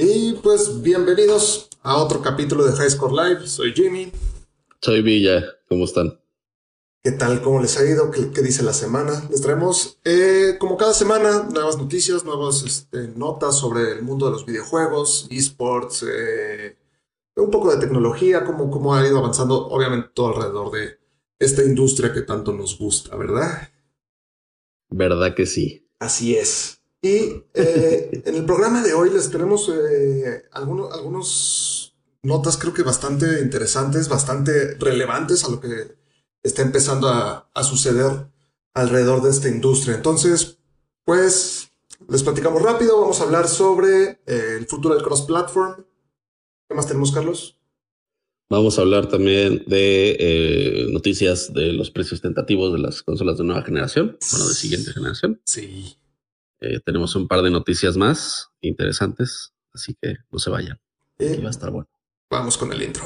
Y pues bienvenidos a otro capítulo de High Score Live. Soy Jimmy. Soy Villa. ¿Cómo están? ¿Qué tal? ¿Cómo les ha ido? ¿Qué, dice la semana? Les traemos, eh, como cada semana, nuevas noticias, nuevas este, notas sobre el mundo de los videojuegos, esports, eh, un poco de tecnología, cómo, cómo ha ido avanzando, obviamente, todo alrededor de esta industria que tanto nos gusta, ¿verdad? ¿Verdad que sí? Así es. Y eh, en el programa de hoy les tenemos eh, algunos, algunos notas creo que bastante interesantes, bastante relevantes a lo que está empezando a, suceder alrededor de esta industria. Entonces, pues les platicamos rápido, vamos a hablar sobre eh, el futuro del cross-platform. ¿Qué más tenemos, Carlos? Vamos a hablar también de noticias de los precios tentativos de las consolas de nueva generación, bueno, de siguiente generación. Sí. Eh, tenemos un par de noticias más interesantes, así que no se vayan. va a estar bueno. Vamos con el intro.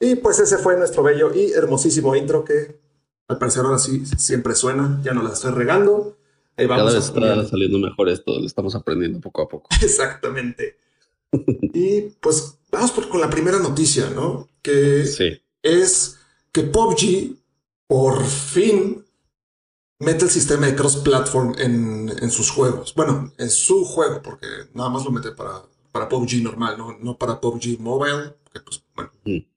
Y pues ese fue nuestro bello y hermosísimo intro que al parecer ahora sí siempre suena, ya no la estoy regando. Ahí vamos Cada vez está saliendo mejor esto, lo estamos aprendiendo poco a poco. Exactamente. y pues vamos por, con la primera noticia, ¿no? Que es que PUBG por fin mete el sistema de cross-platform en, sus juegos. Bueno, en su juego, porque nada más lo mete para, para PUBG normal, no, no para PUBG Mobile, que pues bueno. Mm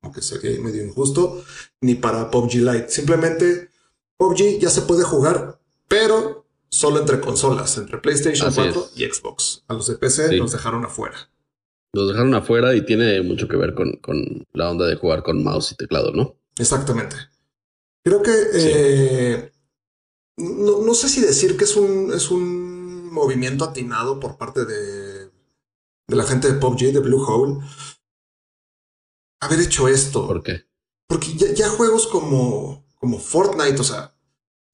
como que sería medio injusto, ni para PUBG Lite. Simplemente PUBG ya se puede jugar, pero solo entre consolas, entre PlayStation 4 y Xbox. A los de PC los dejaron afuera. Los dejaron afuera y tiene mucho que ver con, con la onda de jugar con mouse y teclado, ¿no? Exactamente. Creo que eh, no, no, sé si decir que es un, es un movimiento atinado por parte de, de la gente de PUBG, de Blue Hole, haber hecho esto. ¿Por qué? Porque ya, juegos como, como Fortnite, o sea,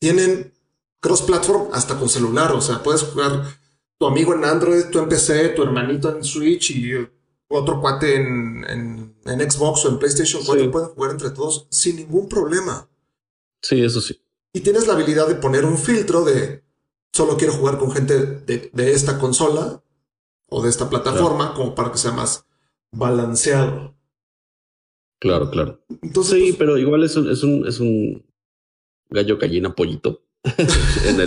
tienen cross-platform hasta con celular. O sea, puedes jugar tu amigo en Android, tu en PC, tu hermanito en Switch y otro cuate en, en, Xbox o en PlayStation 4. Pueden jugar entre todos sin ningún problema. Sí, eso sí. Y tienes la habilidad de poner un filtro de solo quiero jugar con gente de, esta consola o de esta plataforma, como para que sea más balanceado. Claro, claro. Entonces, sí, pues, pero igual es un, es un, es un gallo gallina pollito en,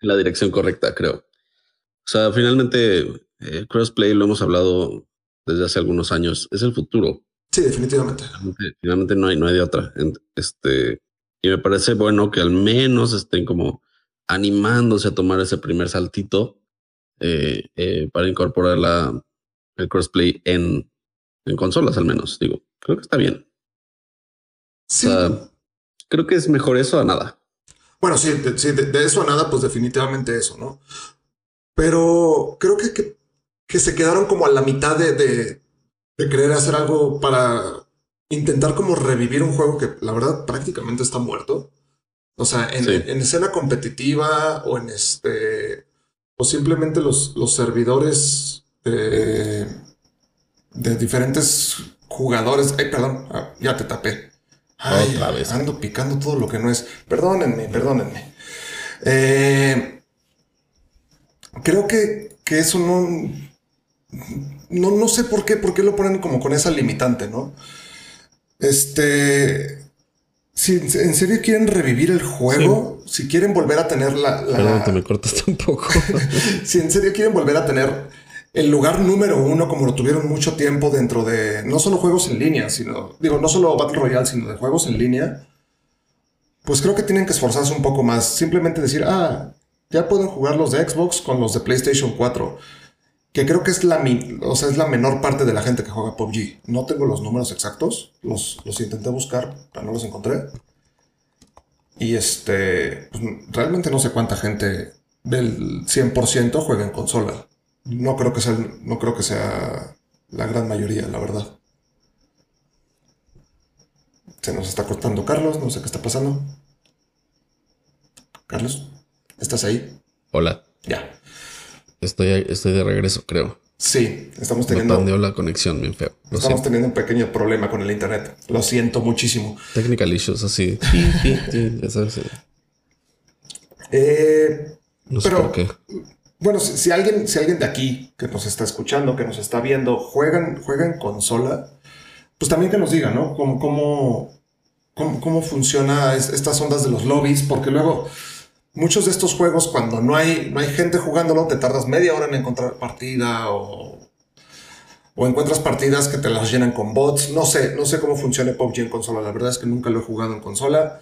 la dirección correcta, creo. O sea, finalmente, eh, crossplay lo hemos hablado desde hace algunos años, es el futuro. Sí, definitivamente. Finalmente, no hay, no hay de otra. Este, y me parece bueno que al menos estén como animándose a tomar ese primer saltito eh, eh, para incorporar la, el crossplay en, en consolas, al menos. Digo, creo que está bien. Sí. creo que es mejor eso a nada. Bueno, sí, de, eso a nada, pues definitivamente eso, ¿no? Pero creo que, que, se quedaron como a la mitad de, de, querer hacer algo para intentar como revivir un juego que la verdad prácticamente está muerto. O sea, en, en escena competitiva o en este, o simplemente los, los servidores de, de diferentes jugadores. Ay, perdón, ah, ya te tapé. Ay, Otra vez. Ando picando todo lo que no es. Perdónenme, perdónenme. Eh, creo que, que eso no, no. No sé por qué, por qué lo ponen como con esa limitante, ¿no? Este. Si en serio quieren revivir el juego, si quieren volver a tener la. la... Perdón, te me cortaste un poco. si en serio quieren volver a tener el lugar número uno, como lo tuvieron mucho tiempo dentro de no solo juegos en línea, sino, digo, no solo Battle Royale, sino de juegos en línea, pues creo que tienen que esforzarse un poco más. Simplemente decir, ah, ya pueden jugar los de Xbox con los de PlayStation 4. Que creo que es la, o sea, es la menor parte de la gente que juega PUBG. No tengo los números exactos. Los, los intenté buscar, pero no los encontré. Y este, pues, realmente no sé cuánta gente del 100% juega en consola. No creo que sea, no creo que sea la gran mayoría, la verdad. Se nos está cortando Carlos, no sé qué está pasando. Carlos, ¿estás ahí? Hola. Ya. Estoy, estoy de regreso, creo. Sí, estamos teniendo. La conexión, bien feo. estamos teniendo un pequeño problema con el internet. Lo siento muchísimo. Technical issues, así. Eh, no sé por qué. Bueno, si, alguien, si alguien de aquí que nos está escuchando, que nos está viendo, juegan, juegan consola, pues también que nos diga, ¿no? Cómo, cómo, cómo, cómo funciona estas ondas de los lobbies, porque luego muchos de estos juegos, cuando no hay, no hay gente jugándolo, te tardas media hora en encontrar partida o, o encuentras partidas que te las llenan con bots. No sé, no sé cómo funciona PUBG en consola. La verdad es que nunca lo he jugado en consola.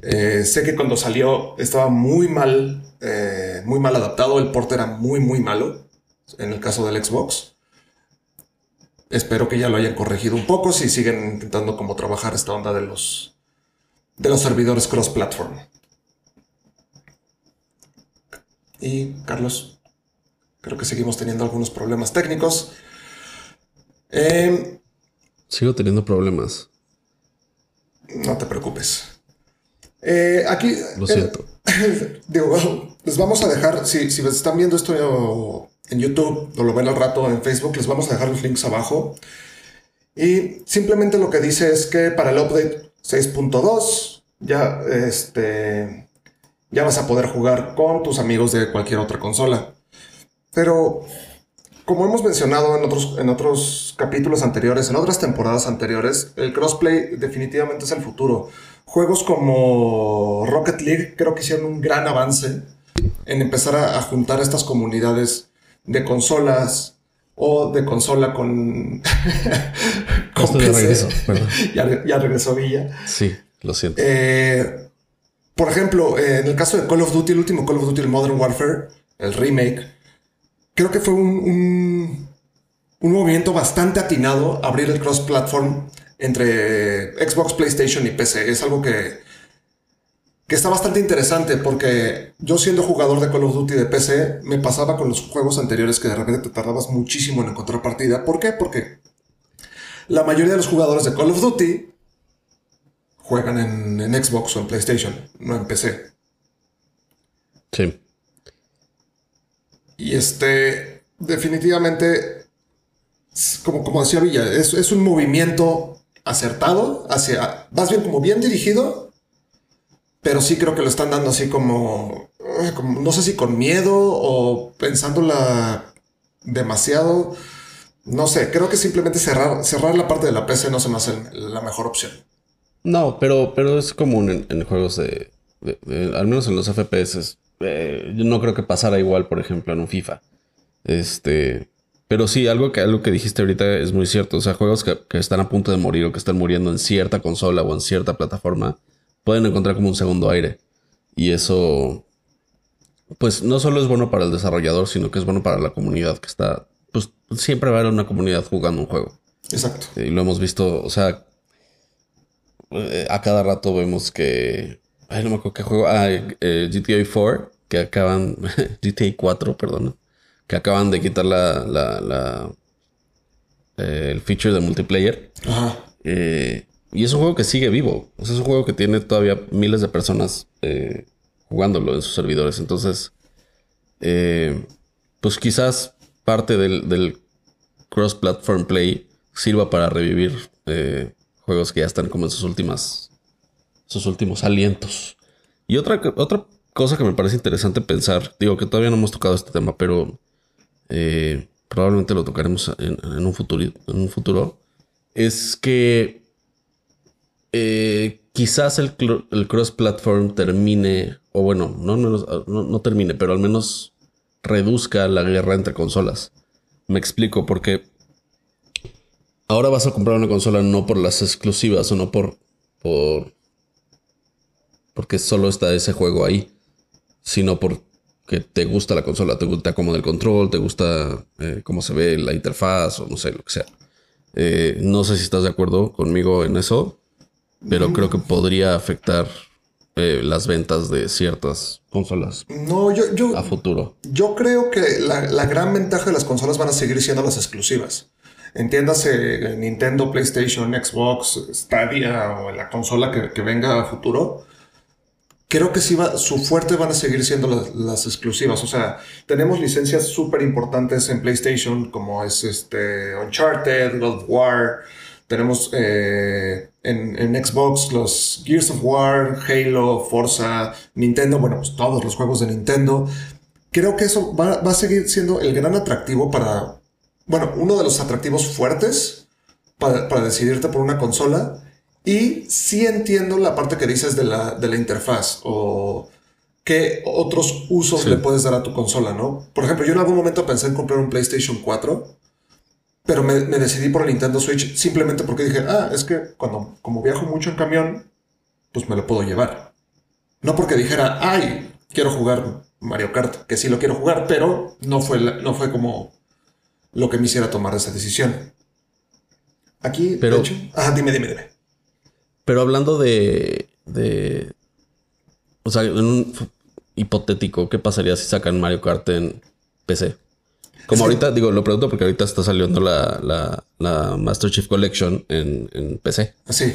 Eh, sé que cuando salió estaba muy mal, eh, muy mal adaptado. El port era muy, muy malo. En el caso del Xbox. Espero que ya lo hayan corregido un poco si siguen intentando como trabajar esta onda de los, de los servidores cross-platform. Y Carlos, creo que seguimos teniendo algunos problemas técnicos. Em, Sigo teniendo problemas. No te preocupes. Eh, aquí. Lo siento. digo, les vamos a dejar, si, si están viendo esto en YouTube o lo ven al rato en Facebook, les vamos a dejar los links abajo. Y simplemente lo que dice es que para el update 6.2 ya este ya vas a poder jugar con tus amigos de cualquier otra consola. Pero, como hemos mencionado en otros, en otros capítulos anteriores, en otras temporadas anteriores, el crossplay definitivamente es el futuro. Juegos como Rocket League creo que hicieron un gran avance en empezar a, juntar estas comunidades de consolas o de consola con... con regreso, ya, ya regresó Villa. Sí, lo siento. Eh, por ejemplo, en el caso de Call of Duty, el último Call of Duty, el Modern Warfare, el remake, creo que fue un, un, movimiento bastante atinado abrir el cross-platform entre Xbox, PlayStation y PC. Es algo que, que está bastante interesante porque yo siendo jugador de Call of Duty de PC, me pasaba con los juegos anteriores que de repente te tardabas muchísimo en encontrar partida. ¿Por qué? Porque la mayoría de los jugadores de Call of Duty juegan en, Xbox o en PlayStation, no en PC. Sí. Y este, definitivamente, como, como decía Villa, es, es un movimiento acertado, hacia, más bien como bien dirigido, pero sí creo que lo están dando así como, como no sé si con miedo o pensándola demasiado. No sé, creo que simplemente cerrar, cerrar la parte de la PC no se me hace la mejor opción. No, pero, pero es común en, juegos de, Al menos en los FPS. Eh, yo no creo que pasara igual, por ejemplo, en un FIFA. Este. Pero sí, algo que, algo que dijiste ahorita es muy cierto. O sea, juegos que, están a punto de morir o que están muriendo en cierta consola o en cierta plataforma pueden encontrar como un segundo aire. Y eso. Pues no solo es bueno para el desarrollador, sino que es bueno para la comunidad que está. Pues siempre va a haber una comunidad jugando un juego. Exacto. Y lo hemos visto, o sea, eh, a cada rato vemos que. Ay, no me acuerdo qué juego. Ah, eh, GTA 4, que acaban. GTA 4, perdón. Que acaban de quitar la. la, eh, el feature de multiplayer. Ajá. y es un juego que sigue vivo. es un juego que tiene todavía miles de personas jugándolo en sus servidores. Entonces. pues quizás parte del, del cross-platform play sirva para revivir juegos que ya están como en sus últimas, sus últimos alientos. Y otra, otra cosa que me parece interesante pensar, digo que todavía no hemos tocado este tema, pero eh, probablemente lo tocaremos en, un futuro, es que eh, quizás el, el cross-platform termine, o bueno, no, no, no termine, pero al menos reduzca la guerra entre consolas. Me explico, porque ahora vas a comprar una consola no por las exclusivas o no por, por porque solo está ese juego ahí, sino porque te gusta la consola, te gusta cómo el control, te gusta eh, cómo se ve la interfaz o no sé, lo que sea. Eh, no sé si estás de acuerdo conmigo en eso, pero creo que podría afectar eh, las ventas de ciertas consolas. No, yo, yo a futuro. Yo creo que la, la gran ventaja de las consolas van a seguir siendo las exclusivas. Entiéndase Nintendo, PlayStation, Xbox, Stadia o la consola que, venga a futuro. Creo que sí va, su fuerte van a seguir siendo las, exclusivas. O sea, tenemos licencias súper importantes en PlayStation, como es este Uncharted, God of War. Tenemos eh, en, en, Xbox los Gears of War, Halo, Forza, Nintendo, bueno, pues todos los juegos de Nintendo. Creo que eso va, va a seguir siendo el gran atractivo para, bueno, uno de los atractivos fuertes para, para decidirte por una consola y sí entiendo la parte que dices de la, de la interfaz o qué otros usos le puedes dar a tu consola, ¿no? Por ejemplo, yo en algún momento pensé en comprar un PlayStation 4, pero me, decidí por el Nintendo Switch simplemente porque dije, ah, es que cuando como viajo mucho en camión, pues me lo puedo llevar. No porque dijera, ay, quiero jugar Mario Kart, que sí lo quiero jugar, pero no fue, no fue como lo que me hiciera tomar esa decisión. Aquí, pero, de hecho, ajá, dime, dime, dime. Pero hablando de, de. O sea, en un hipotético, ¿qué pasaría si sacan Mario Kart en PC? Como ahorita, digo, lo pregunto porque ahorita está saliendo la, la, la Master Chief Collection en, en PC. Así.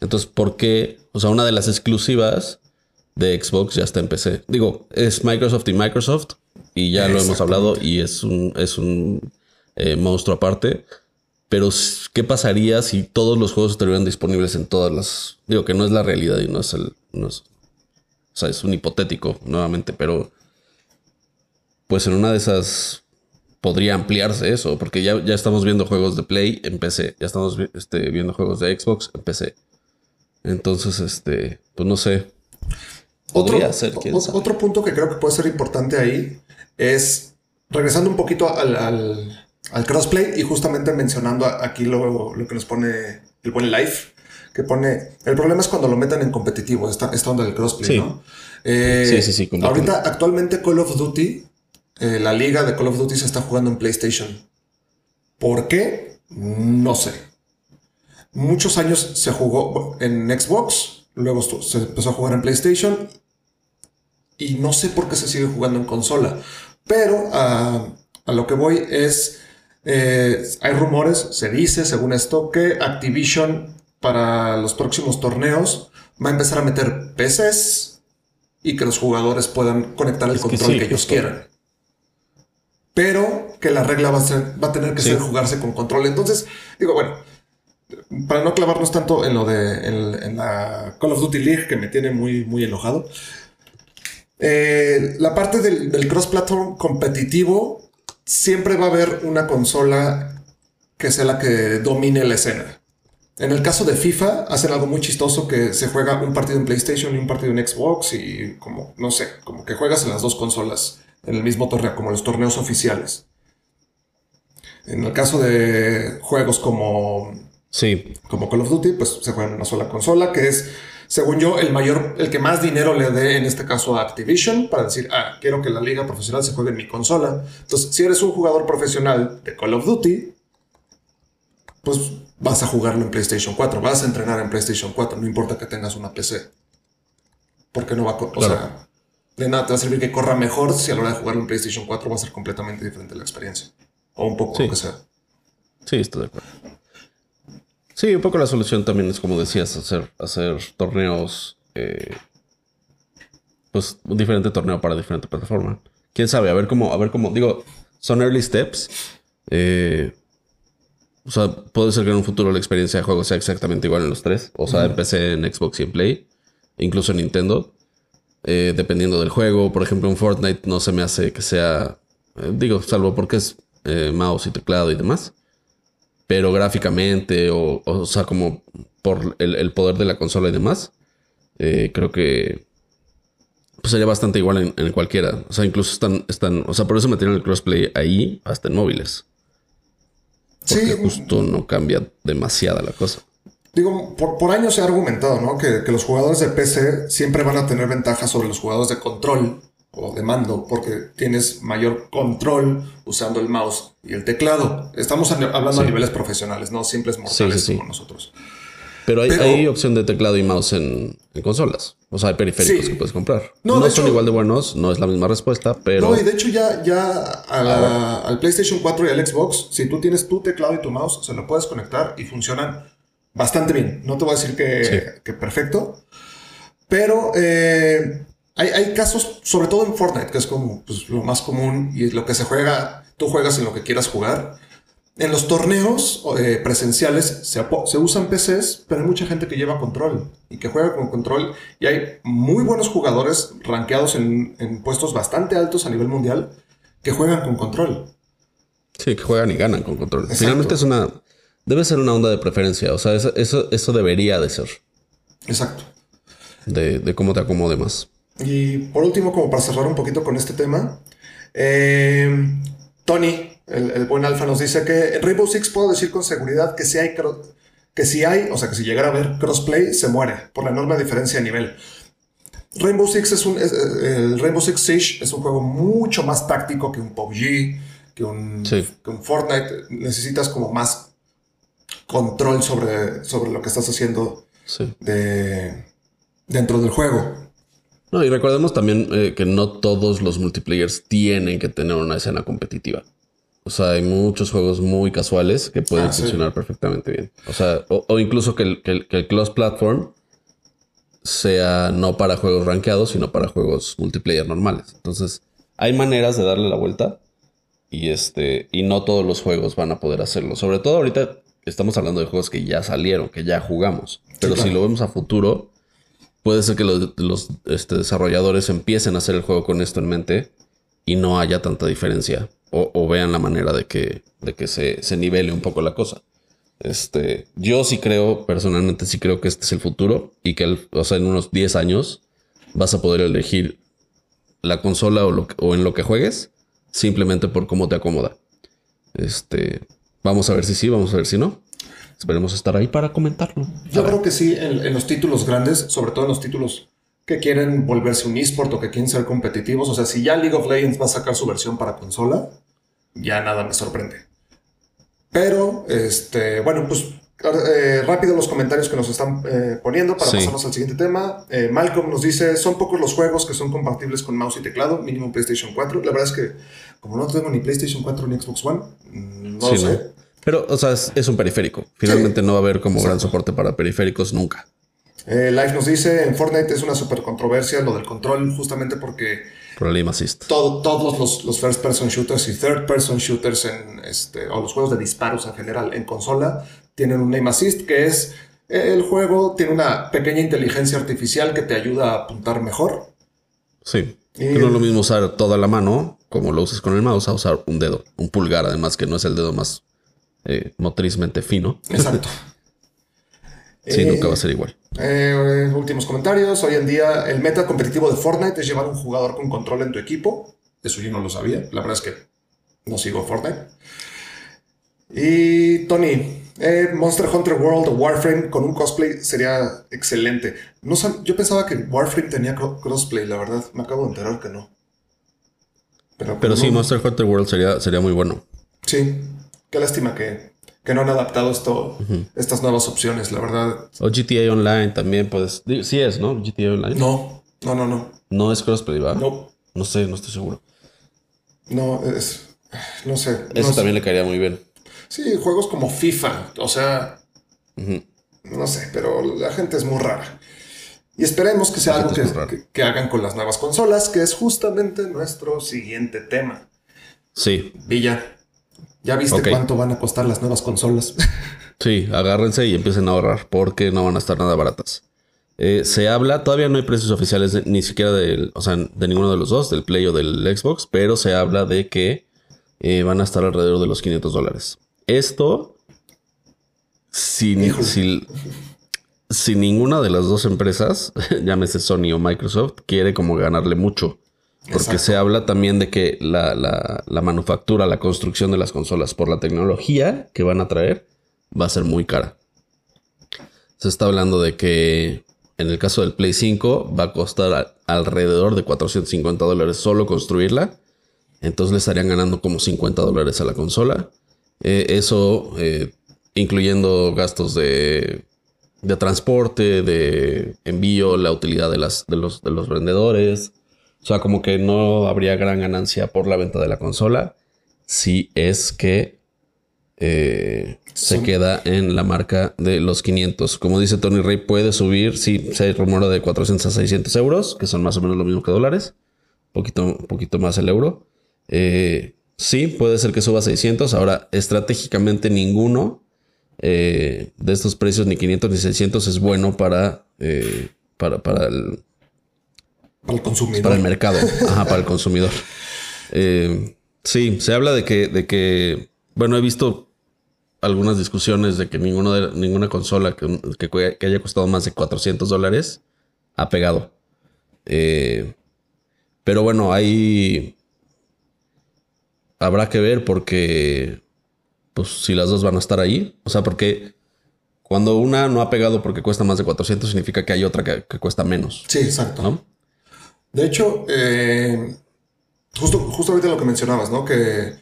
Entonces, ¿por qué? O sea, una de las exclusivas de Xbox ya está en PC. Digo, es Microsoft y Microsoft. Y ya lo hemos hablado y es un, es un eh, monstruo aparte. Pero, ¿qué pasaría si todos los juegos estuvieran disponibles en todas las. Digo que no es la realidad y no es el. No es, o sea, es un hipotético nuevamente, pero. Pues en una de esas podría ampliarse eso, porque ya, ya estamos viendo juegos de Play en PC, ya estamos este, viendo juegos de Xbox en PC. Entonces, este, pues no sé. Podría otro, ser, otro punto que creo que puede ser importante ahí es, regresando un poquito al al crossplay y justamente mencionando aquí lo, que nos pone el buen Life, que pone, el problema es cuando lo metan en competitivo, esta, esta onda del crossplay, ¿no? Eh, sí, sí, sí. Ahorita, actualmente Call of Duty, eh, la liga de Call of Duty se está jugando en PlayStation. ¿Por qué? No sé. Muchos años se jugó en Xbox, luego se empezó a jugar en PlayStation y no sé por qué se sigue jugando en consola. Pero ah, a lo que voy es eh, hay rumores, se dice, según esto, que Activision para los próximos torneos va a empezar a meter PCs y que los jugadores puedan conectar el control que, ellos quieran. Pero que la regla va a, ser, va a tener que ser jugarse con control. Entonces, digo, bueno, para no clavarnos tanto en lo de en, la Call of Duty League, que me tiene muy, muy enojado. Eh, la parte del, del cross-platform competitivo siempre va a haber una consola que sea la que domine la escena. En el caso de FIFA, hacen algo muy chistoso que se juega un partido en PlayStation y un partido en Xbox y como, no sé, como que juegas en las dos consolas en el mismo torneo, como los torneos oficiales. En el caso de juegos como, sí. como Call of Duty, pues se juega en una sola consola, que es según yo, el mayor, el que más dinero le dé en este caso a Activision para decir, ah, quiero que la liga profesional se juegue en mi consola. Entonces, si eres un jugador profesional de Call of Duty, pues vas a jugarlo en PlayStation 4, vas a entrenar en PlayStation 4, no importa que tengas una PC. Porque no va a, o sea, de nada te va a servir que corra mejor si a la hora de jugarlo en PlayStation 4 va a ser completamente diferente la experiencia. O un poco lo que sea. Sí, estoy de acuerdo. Sí, un poco la solución también es como decías, hacer, hacer torneos, eh, pues un diferente torneo para diferente plataforma. Quién sabe, a ver cómo, a ver cómo, digo, son early steps. Eh, o sea, puede ser que en un futuro la experiencia de juego sea exactamente igual en los tres. O sea, en PC, en Xbox y en Play. Incluso en Nintendo. Eh, dependiendo del juego. Por ejemplo, en Fortnite no se me hace que sea. digo, salvo porque es mouse y teclado y demás pero gráficamente o, o sea, como por el, poder de la consola y demás, eh, creo que pues sería bastante igual en, cualquiera. O sea, incluso están, están, o sea, por eso metieron el crossplay ahí, hasta en móviles. Porque justo no cambia demasiada la cosa. Digo, por, por años se ha argumentado, ¿no? Que, que, los jugadores de PC siempre van a tener ventajas sobre los jugadores de control o de mando, porque tienes mayor control usando el mouse y el teclado. Estamos hablando a niveles profesionales, no simples mortales como nosotros. Pero hay, opción de teclado y mouse en, consolas. O sea, hay periféricos que puedes comprar. No, son igual de buenos, no es la misma respuesta, pero. No, y de hecho, ya, ya al PlayStation 4 y al Xbox, si tú tienes tu teclado y tu mouse, se lo puedes conectar y funcionan bastante bien. No te voy a decir que, que perfecto, Pero eh, hay, hay, casos, sobre todo en Fortnite, que es como pues, lo más común y lo que se juega, tú juegas en lo que quieras jugar. En los torneos eh, presenciales se, se, usan PCs, pero hay mucha gente que lleva control y que juega con control. Y hay muy buenos jugadores rankeados en, en puestos bastante altos a nivel mundial que juegan con control. Sí, que juegan y ganan con control. Finalmente es una. Debe ser una onda de preferencia. O sea, eso, eso, eso debería de ser. Exacto. De, de, cómo te acomode más. Y por último, como para cerrar un poquito con este tema, eh, Tony el, buen Alfa nos dice que en Rainbow Six puedo decir con seguridad que si hay, que si hay, o sea, que si llegara a haber crossplay, se muere por la enorme diferencia de nivel. Rainbow Six es un, el Rainbow Six Siege es un juego mucho más táctico que un PUBG, que un, que un Fortnite. Necesitas como más control sobre, sobre lo que estás haciendo de, dentro del juego. No, y recordemos también eh, que no todos los multiplayers tienen que tener una escena competitiva. O sea, hay muchos juegos muy casuales que pueden ah, funcionar perfectamente bien. O sea, o, incluso que el, que, el, cross platform sea no para juegos rankeados, sino para juegos multiplayer normales. Entonces, hay maneras de darle la vuelta y este y no todos los juegos van a poder hacerlo. Sobre todo ahorita estamos hablando de juegos que ya salieron, que ya jugamos. Pero si lo vemos a futuro, puede ser que los, este, desarrolladores empiecen a hacer el juego con esto en mente y no haya tanta diferencia o, vean la manera de que, de que se, se, nivele un poco la cosa. Este, yo sí creo, personalmente sí creo que este es el futuro y que, o sea, en unos 10 años vas a poder elegir la consola o, o en lo que juegues simplemente por cómo te acomoda. Este, vamos a ver si sí, vamos a ver si no. Esperemos estar ahí para comentarlo. Yo creo que sí, en, en, los títulos grandes, sobre todo en los títulos que quieren volverse un esport o que quieren ser competitivos. O sea, si ya League of Legends va a sacar su versión para consola, ya nada me sorprende. Pero, este, bueno, pues eh, rápido los comentarios que nos están eh, poniendo para pasarnos al siguiente tema. Eh, Malcolm nos dice, son pocos los juegos que son compatibles con mouse y teclado, mínimo PlayStation 4. La verdad es que como no tengo ni PlayStation 4 ni Xbox One, mm, no lo sé. Pero, o sea, es, un periférico. Finalmente no va a haber como gran soporte para periféricos nunca. Eh, Life nos dice, en Fortnite es una super controversia lo del control, justamente porque... Problema assist. todos los, los, first person shooters y third person shooters en este, o los juegos de disparos en general en consola tienen un aim assist que es el juego tiene una pequeña inteligencia artificial que te ayuda a apuntar mejor. Sí. Y... no es lo mismo usar toda la mano, como lo usas con el mouse, a usar un dedo, un pulgar, además que no es el dedo más eh, motrizmente fino. Exacto. sí, nunca va a ser igual. Eh, últimos comentarios. Hoy en día el meta competitivo de Fortnite es llevar un jugador con control en tu equipo. Eso yo no lo sabía. La verdad es que no sigo Fortnite. Y Tony, eh, Monster Hunter World o Warframe con un cosplay sería excelente. No yo pensaba que Warframe tenía crossplay, la verdad. Me acabo de enterar que no. Pero, Pero sí, Monster Hunter World sería, sería muy bueno. Sí. Qué lástima que que no han adaptado esto, estas nuevas opciones, la verdad. O GTA Online también, pues. Sí es, ¿no? GTA Online. No, no, no, no. No es crossplay, ¿va? No. No sé, no estoy seguro. No, es. No sé. Eso también le caería muy bien. Sí, juegos como FIFA, o sea. No sé, pero la gente es muy rara. Y esperemos que sea algo que, que, hagan con las nuevas consolas, que es justamente nuestro siguiente tema. Sí. Villa, ¿Ya viste cuánto van a costar las nuevas consolas? sí, agárrense y empiecen a ahorrar porque no van a estar nada baratas. Eh, se habla, todavía no hay precios oficiales ni siquiera del, o sea, de ninguno de los dos, del Play o del Xbox, pero se habla de que eh, van a estar alrededor de los 500 dólares. Esto, sin, si, ninguna de las dos empresas, llámese Sony o Microsoft, quiere como ganarle mucho. Porque se habla también de que la, la, manufactura, la construcción de las consolas por la tecnología que van a traer va a ser muy cara. Se está hablando de que en el caso del Play 5 va a costar alrededor de 450 dólares solo construirla. Entonces le estarían ganando como 50 dólares a la consola. Eh, eso eh, incluyendo gastos de, de transporte, de envío, la utilidad de, las, de, los, de los vendedores o sea, como que no habría gran ganancia por la venta de la consola si es que eh, se queda en la marca de los 500. Como dice Tony Rey, puede subir, sí, se rumora de 400 a 600 euros, que son más o menos lo mismo que dólares, poquito, poquito más el euro. Eh, sí, puede ser que suba a 600. Ahora, estratégicamente ninguno eh, de estos precios, ni 500 ni 600, es bueno para, para, para el para el consumidor. Para el mercado. Ajá, para el consumidor. Eh, sí, se habla de que, de que, bueno, he visto algunas discusiones de que ninguno de, ninguna consola que, que, haya costado más de 400 dólares ha pegado. Eh, pero bueno, ahí habrá que ver porque, pues, si las dos van a estar ahí. O sea, porque cuando una no ha pegado porque cuesta más de 400, significa que hay otra que, que cuesta menos. Sí, exacto. ¿no? De hecho, eh, justo, justamente lo que mencionabas, ¿no? Que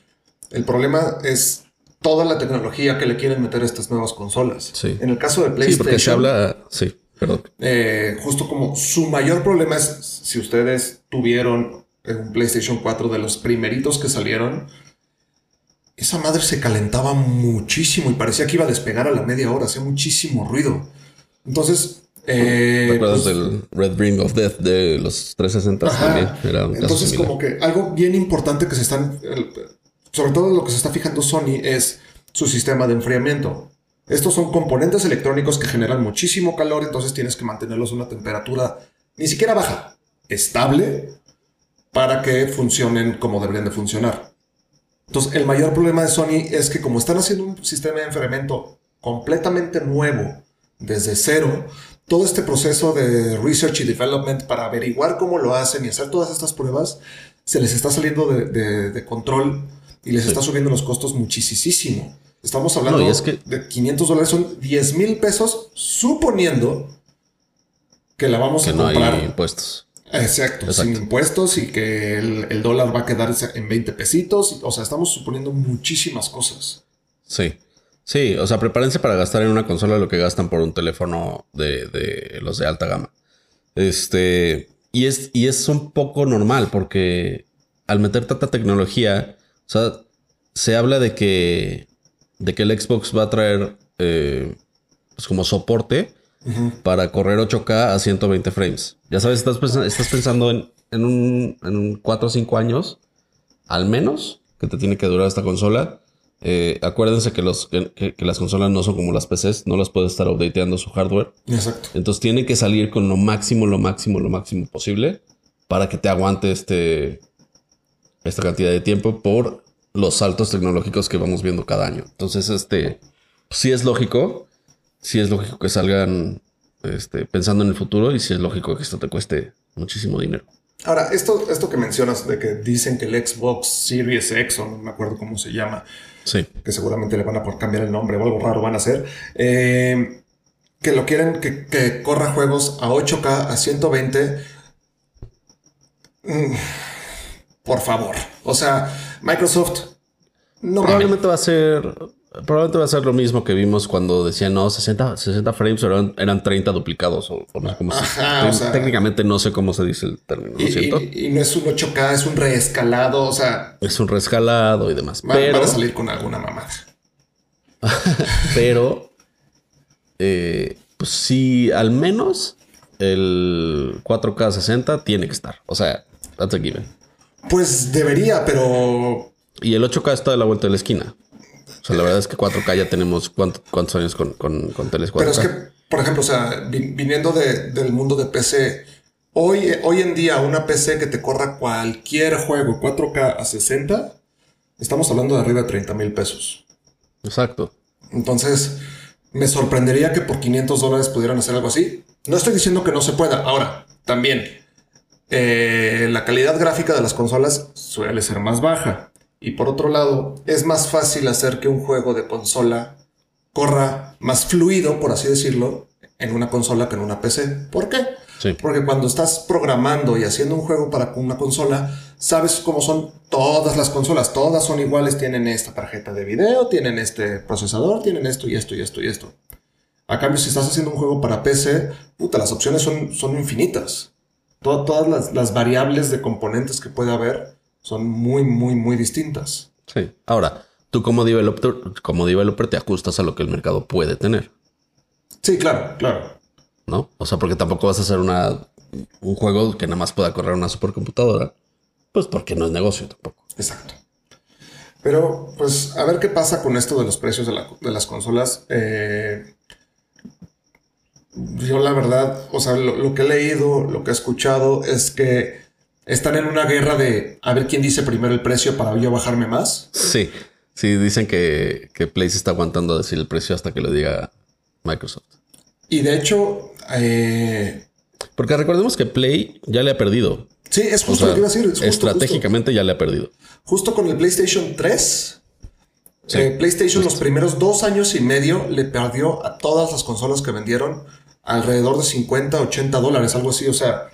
el problema es toda la tecnología que le quieren meter a estas nuevas consolas. Sí. En el caso de PlayStation. Sí, porque se habla. Sí, perdón. Eh, justo como su mayor problema es si ustedes tuvieron un PlayStation 4 de los primeritos que salieron. Esa madre se calentaba muchísimo y parecía que iba a despegar a la media hora, hacía muchísimo ruido. Entonces, eh, ¿Te acuerdas pues, del Red Ring of Death de los 360? También Entonces, como que algo bien importante que se están, sobre todo lo que se está fijando Sony es su sistema de enfriamiento. Estos son componentes electrónicos que generan muchísimo calor, entonces tienes que mantenerlos a una temperatura ni siquiera baja, estable, para que funcionen como deberían de funcionar. Entonces, el mayor problema de Sony es que como están haciendo un sistema de enfriamiento completamente nuevo, desde cero, todo este proceso de research y development para averiguar cómo lo hacen y hacer todas estas pruebas, se les está saliendo de, control y les está subiendo los costos muchísimo. Estamos hablando de 500 dólares, son 10 mil pesos, suponiendo que la vamos a comprar. Hay impuestos. Exacto, sin impuestos y que el, el, dólar va a quedar en 20 pesitos. O sea, estamos suponiendo muchísimas cosas. Sí. Sí, o sea, prepárense para gastar en una consola lo que gastan por un teléfono de, de los de alta gama. Este, y es, y es un poco normal porque al meter tanta tecnología, o sea, se habla de que, de que el Xbox va a traer eh, pues como soporte para correr 8K a 120 frames. Ya sabes, estás, pensando, estás pensando en, en, un, en 4 o 5 años, al menos, que te tiene que durar esta consola. Eh, acuérdense que, los, que, las consolas no son como las PCs, no las puede estar updateando su hardware. Exacto. Entonces tiene que salir con lo máximo, lo máximo, lo máximo posible para que te aguante este, esta cantidad de tiempo por los saltos tecnológicos que vamos viendo cada año. Entonces, este, sí es lógico, sí es lógico que salgan este, pensando en el futuro y sí es lógico que esto te cueste muchísimo dinero. Ahora, esto, esto que mencionas de que dicen que el Xbox Series X, o no me acuerdo cómo se llama, Sí. Que seguramente le van a por cambiar el nombre o algo raro van a hacer. Eh, que lo quieren que, corra juegos a 8K, a 120. Mm, por favor. O sea, Microsoft no Probablemente va a ser Probablemente va a ser lo mismo que vimos cuando decían, no, 60, 60 frames eran, eran 30 duplicados. O, no como técnicamente no sé cómo se dice el término, ¿no y, Y, no es un 8K, es un reescalado, o sea... Es un reescalado y demás. pero, van a salir con alguna mamada. pero, eh, pues sí, al menos el 4K 60 tiene que estar. O sea, that's a given. Pues debería, pero... Y el 8K está de la vuelta de la esquina. O sea, la verdad es que 4K ya tenemos cuántos años con, con, con teles 4K. Pero es que, por ejemplo, o sea, viniendo del mundo de PC, hoy, hoy en día una PC que te corra cualquier juego 4K a 60, estamos hablando de arriba de 30 mil pesos. Exacto. Entonces, me sorprendería que por 500 dólares pudieran hacer algo así. No estoy diciendo que no se pueda. Ahora, también, eh, la calidad gráfica de las consolas suele ser más baja. Y por otro lado, es más fácil hacer que un juego de consola corra más fluido, por así decirlo, en una consola que en una PC. ¿Por qué? Porque cuando estás programando y haciendo un juego para una consola, sabes cómo son todas las consolas. Todas son iguales, tienen esta tarjeta de video, tienen este procesador, tienen esto y esto y esto y esto. A cambio, si estás haciendo un juego para PC, puta, las opciones son, son infinitas. todas las, las variables de componentes que puede haber son muy, muy, muy distintas. Sí. Ahora, tú como developer, como developer te ajustas a lo que el mercado puede tener, Sí, claro, claro. ¿no? O sea, porque tampoco vas a hacer una, un juego que nada más pueda correr una supercomputadora, pues porque no es negocio tampoco. Exacto. Pero, pues, a ver qué pasa con esto de los precios de, la- de las consolas. Eh, yo, la verdad, o sea, lo, lo que he leído, lo que he escuchado es que están en una guerra de a ver quién dice primero el precio para yo bajarme más. Sí, sí, dicen que, que Play se está aguantando a decir el precio hasta que lo diga Microsoft. Y de hecho, eh, Porque recordemos que Play ya le ha perdido. sí, es O justo sea, lo que iba a decir. es justo, estratégicamente ya le ha perdido. Justo, con el PlayStation 3. Sí, eh, PlayStation los primeros dos años y medio le perdió a todas las consolas que vendieron alrededor de 50, 80 dólares, algo así. O sea,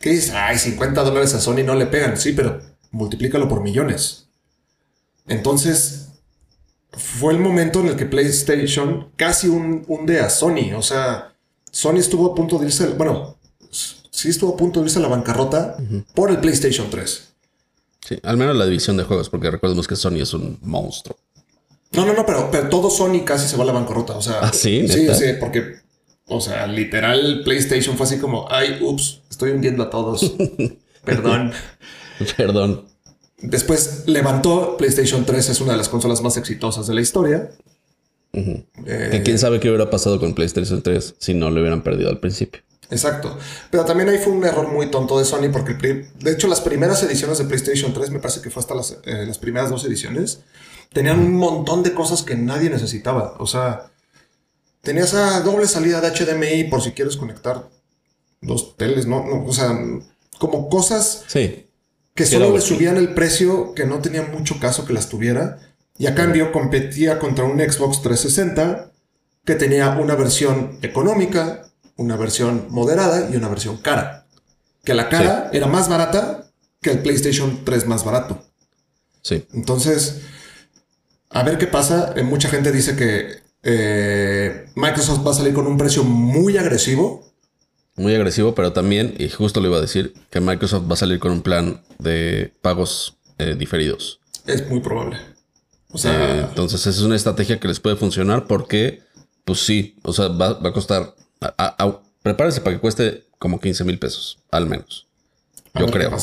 ¿qué dices? Ay, 50 dólares a Sony no le pegan. Sí, pero multiplícalo por millones. Entonces, fue el momento en el que PlayStation casi un- hunde a Sony. O sea, Sony estuvo a punto de irse, bueno, sí estuvo a punto de irse a la bancarrota por el PlayStation 3. Sí, al menos la división de juegos, porque recordemos que Sony es un monstruo. No, no, no, pero, pero todo Sony casi se va a la bancarrota. O sea, ¿Ah, sí? sí, sí, porque, o sea, literal, PlayStation fue así como, ay, ups, estoy hundiendo a todos. Perdón. Perdón. Después levantó PlayStation 3, es una de las consolas más exitosas de la historia. Eh, Que quién sabe qué hubiera pasado con PlayStation 3 si no lo hubieran perdido al principio. Exacto. Pero también ahí fue un error muy tonto de Sony porque, de hecho, las primeras ediciones de PlayStation 3, me parece que fue hasta las, eh, las primeras dos ediciones, tenían un montón de cosas que nadie necesitaba. O sea, tenía esa doble salida de HDMI por si quieres conectar dos teles, ¿no? no o sea, como cosas Sí. que solo le subían el precio, que no tenía mucho caso que las tuviera. Y a cambio competía contra un Xbox 360 que tenía una versión económica, una versión moderada y una versión cara. Que la cara era más barata que el PlayStation 3 más barato. Sí. Entonces, a ver qué pasa. Eh, mucha gente dice que eh, Microsoft va a salir con un precio muy agresivo. Muy agresivo, pero también, y justo le iba a decir, que Microsoft va a salir con un plan de pagos eh, diferidos. Es muy probable. O Eh, sea, entonces, esa es una estrategia que les puede funcionar porque, pues sí, o sea, va, va a costar. a- a- a- prepárese para que cueste como 15 mil pesos, al menos. Yo ver creo.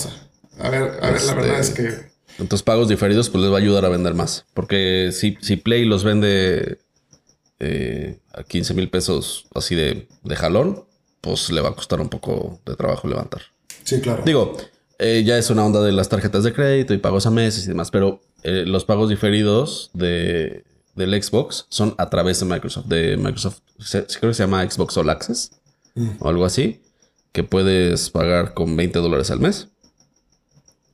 A ver, a ver, la Este, verdad es que Entonces, pagos diferidos, pues les va a ayudar a vender más. Porque si, si Play los vende eh, a 15 mil pesos así de, de jalón, pues le va a costar un poco de trabajo levantar. sí, claro. Digo, eh, ya es una onda de las tarjetas de crédito y pagos a meses y demás, pero eh, los pagos diferidos de, del Xbox son a través de Microsoft. De Microsoft, se- creo que se llama Xbox All Access o algo así, que puedes pagar con 20 dólares al mes.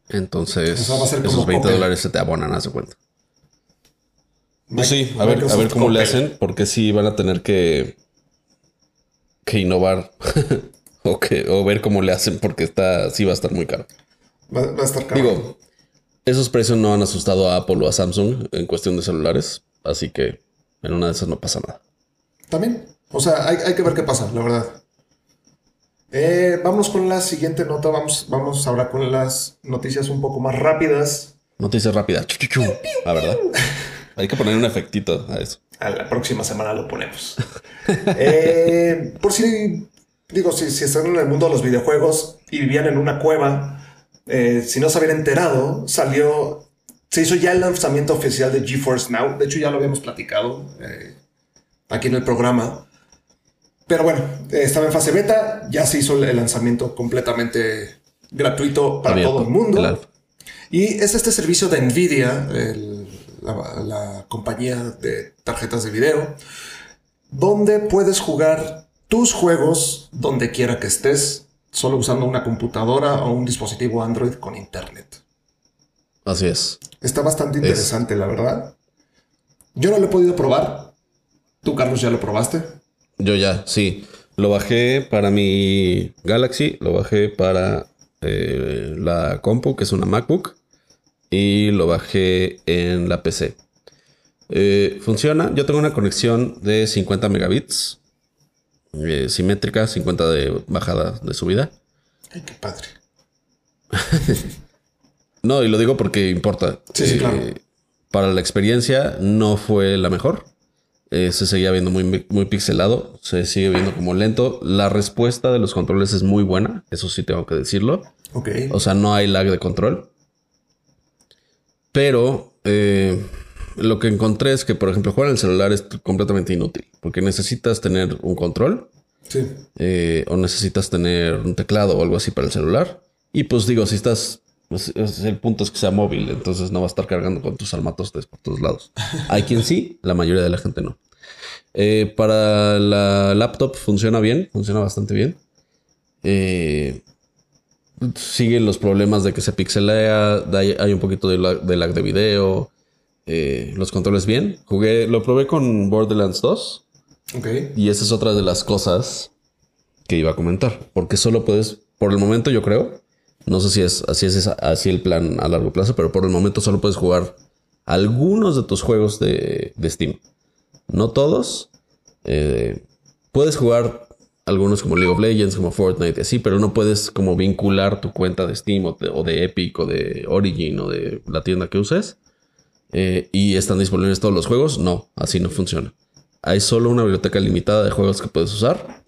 Entonces, O sea, va a ser como esos 20 Coppel. dólares se te abonan, haz de cuenta. Pues sí, a ver, a ver cómo le hacen, porque sí van a tener que, que innovar o, que, o ver cómo le hacen, porque está, sí va a estar muy caro. Va, va a estar caro. Digo, esos precios no han asustado a Apple o a Samsung en cuestión de celulares, así que en una de esas no pasa nada. También. O sea, hay, hay que ver qué pasa, la verdad. Eh, vamos con la siguiente nota. Vamos, vamos ahora con las noticias un poco más rápidas. Noticias rápidas. La verdad. Hay que poner un efectito a eso. A la próxima semana lo ponemos. Eh, por si, digo, si, si están en el mundo de los videojuegos y vivían en una cueva, eh, si no se habían enterado, salió, se hizo ya el lanzamiento oficial de GeForce Now. De hecho, ya lo habíamos platicado eh, aquí en el programa. Pero bueno, eh, estaba en fase beta, ya se hizo el lanzamiento completamente gratuito para Abierto, todo el mundo. el. Y es este servicio de Nvidia, el- la, la compañía de tarjetas de video, donde puedes jugar tus juegos donde quiera que estés, solo usando una computadora o un dispositivo Android con internet. Así es. Está bastante interesante, la verdad. Yo no lo he podido probar. Tú, Carlos, ya lo probaste. Yo ya, sí. Lo bajé para mi Galaxy, lo bajé para eh, la compu, que es una MacBook, y lo bajé en la PC. Eh, funciona. Yo tengo una conexión de 50 megabits, eh, simétrica, 50 de bajada de subida. Ay, qué padre. No, y lo digo porque importa. Sí, sí, Eh, claro. para la experiencia no fue la mejor. Eh, se seguía viendo muy, muy pixelado, se sigue viendo como lento. La respuesta de los controles es muy buena, eso sí tengo que decirlo. Ok. O sea, no hay lag de control. Pero eh, lo que encontré es que, por ejemplo, jugar en el celular es completamente inútil, porque necesitas tener un control Sí. eh, o necesitas tener un teclado o algo así para el celular. Y pues digo, si estás, es- el punto es que sea móvil, entonces no va a estar cargando con tus armatotes por todos lados. Hay quien sí, la mayoría de la gente no. Eh, para la laptop funciona bien, funciona bastante bien. Eh, siguen los problemas de que se pixelea, hay un poquito de lag de, lag de video. eh, los controles bien. Jugué, lo probé con Borderlands 2. Ok. Y esa es otra de las cosas que iba a comentar. Porque solo puedes, por el momento yo creo, no sé si es así es así el plan a largo plazo, pero por el momento solo puedes jugar algunos de tus juegos de, de Steam. No todos. Eh, puedes jugar algunos como League of Legends, como Fortnite y así, pero no puedes como vincular tu cuenta de Steam o de, o de Epic o de Origin o de la tienda que uses. Eh, y están disponibles todos los juegos. No, así no funciona. Hay solo una biblioteca limitada de juegos que puedes usar.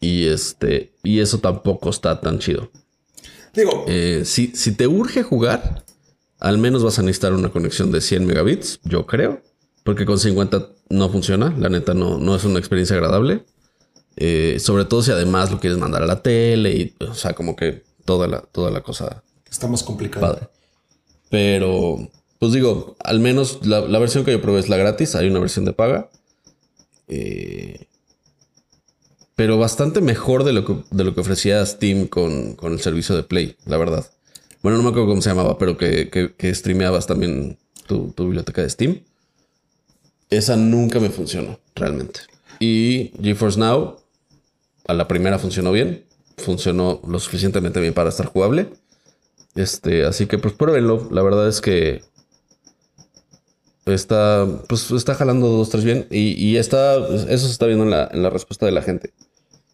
Y este. Y eso tampoco está tan chido. Digo, Eh, si, si te urge jugar, al menos vas a necesitar una conexión de 100 megabits, yo creo. Porque con 50 no funciona. La neta no, no es una experiencia agradable. Eh, sobre todo si además lo quieres mandar a la tele y, o sea, como que toda la, toda la cosa está más complicado. padre. Pero, pues digo, al menos la, la versión que yo probé es la gratis. Hay una versión de paga. Eh, pero bastante mejor de lo que, de lo que ofrecía Steam con, con el servicio de Play, la verdad. Bueno, no me acuerdo cómo se llamaba, pero que, que, que streameabas también tu, tu biblioteca de Steam. Esa nunca me funcionó, realmente. Y GeForce Now, a la primera funcionó bien. Funcionó lo suficientemente bien para estar jugable. Este, así que pues pruébenlo. La verdad es que está, pues está jalando dos, tres bien. Y, y está, eso se está viendo en la, en la respuesta de la gente.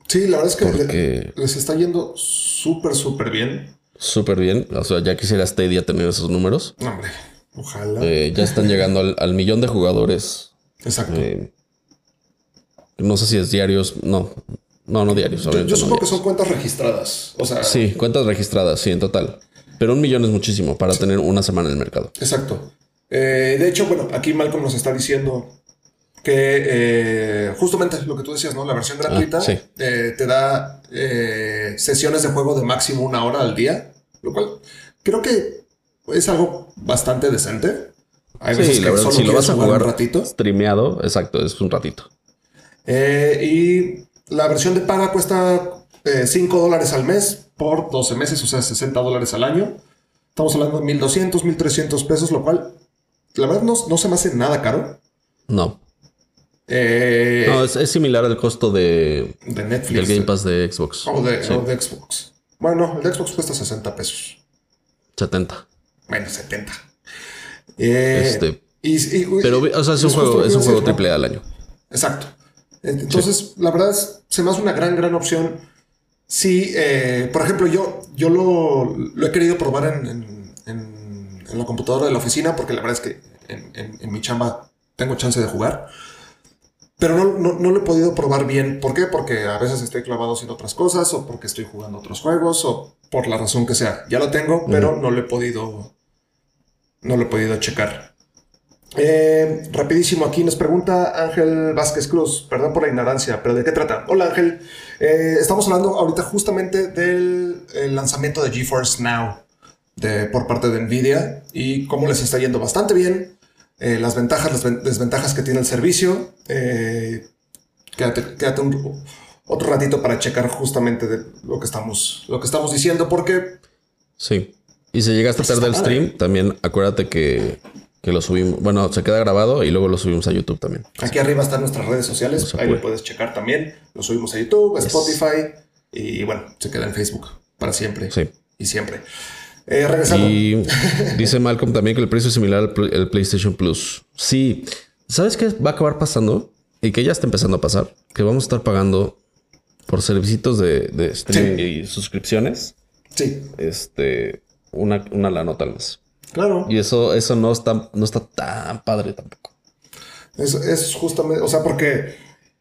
Sí, la verdad es que Porque les está yendo súper, súper bien. súper bien. O sea, ya quisiera Stadia tener esos números. Hombre, ojalá. Eh, ya están llegando al, al millón de jugadores. Exacto. Eh, no sé si es diarios. No, no, no diarios. yo obviamente yo no supongo que son cuentas registradas. O sea, Sí, cuentas registradas, sí, en total. Pero un millón es muchísimo para tener una semana en el mercado. Exacto. Eh, de hecho, bueno, aquí Malcolm nos está diciendo que eh, justamente lo que tú decías, ¿no? La versión gratuita sí. eh, te da sesiones de juego de máximo una hora al día, lo cual creo que es algo bastante decente. Hay veces Sí, que verdad, solo si lo vas a jugar jugar un ratito. streameado, exacto, es un ratito. Eh, y la versión de paga cuesta eh, 5 dólares al mes por 12 meses, o sea, 60 dólares al año. Estamos hablando de 1200, 1300 pesos, lo cual la verdad no, no se me hace nada caro. No, Eh, no es, es similar al costo de, de Netflix del Game Pass de Xbox. o, de, Sí, o de Xbox. Bueno, el de Xbox cuesta 60 pesos. 70. Bueno, 70. Eh, Este, y, y- Pero, o sea, es un juego, es un juego triple A al año. Exacto. Entonces, la verdad es, se me hace una gran, gran opción. Sí, eh, por ejemplo, yo, yo lo, lo he querido probar en, en- en- en la computadora de la oficina porque la verdad es que en, en- en mi chamba tengo chance de jugar. Pero no, no, no lo he podido probar bien. ¿Por qué? Porque a veces estoy clavado haciendo otras cosas o porque estoy jugando otros juegos o por la razón que sea. Ya lo tengo, pero no lo he podido, no lo he podido checar. Eh, rapidísimo, aquí nos pregunta Ángel Vázquez Cruz, perdón por la ignorancia, pero ¿de qué trata? Hola Ángel, Eh, estamos hablando ahorita justamente del el lanzamiento de GeForce Now de, por parte de Nvidia y cómo les está yendo bastante bien, eh, las ventajas, las ven- desventajas que tiene el servicio. Quédate, quédate un- otro ratito para checar justamente de lo que estamos, lo que estamos diciendo, porque Sí. Y si llegaste Pues está padre. stream, también acuérdate que, que lo subimos. Bueno, se queda grabado y luego lo subimos a YouTube también. Aquí arriba están nuestras redes sociales, ahí lo puedes checar también. Lo subimos a YouTube, a Spotify y bueno, se queda en Facebook para siempre Sí. y siempre. Eh, regresando. Y dice Malcolm también que el precio es similar al, pl- al PlayStation Plus. Sí. ¿Sabes qué va a acabar pasando? Y que ya está empezando a pasar. Que vamos a estar pagando por servicios de, de streaming y suscripciones. Sí, Este, una, una la nota al mes. Claro. Y eso, eso no está, no está tan padre tampoco. Es, es justamente, o sea, porque